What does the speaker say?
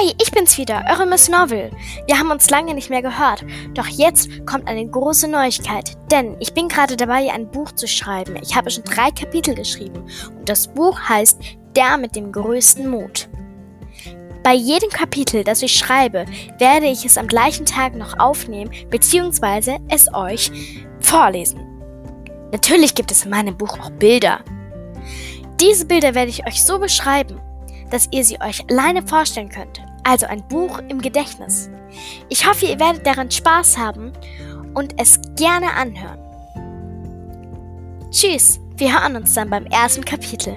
Hi, ich bin's wieder, eure Miss Novel. Wir haben uns lange nicht mehr gehört, doch jetzt kommt eine große Neuigkeit, denn ich bin gerade dabei, ein Buch zu schreiben. Ich habe schon drei Kapitel geschrieben und das Buch heißt Der mit dem größten Mut. Bei jedem Kapitel, das ich schreibe, werde ich es am gleichen Tag noch aufnehmen bzw. es euch vorlesen. Natürlich gibt es in meinem Buch auch Bilder. Diese Bilder werde ich euch so beschreiben, dass ihr sie euch alleine vorstellen könnt. Also ein Buch im Gedächtnis. Ich hoffe, ihr werdet daran Spaß haben und es gerne anhören. Tschüss, wir hören uns dann beim ersten Kapitel.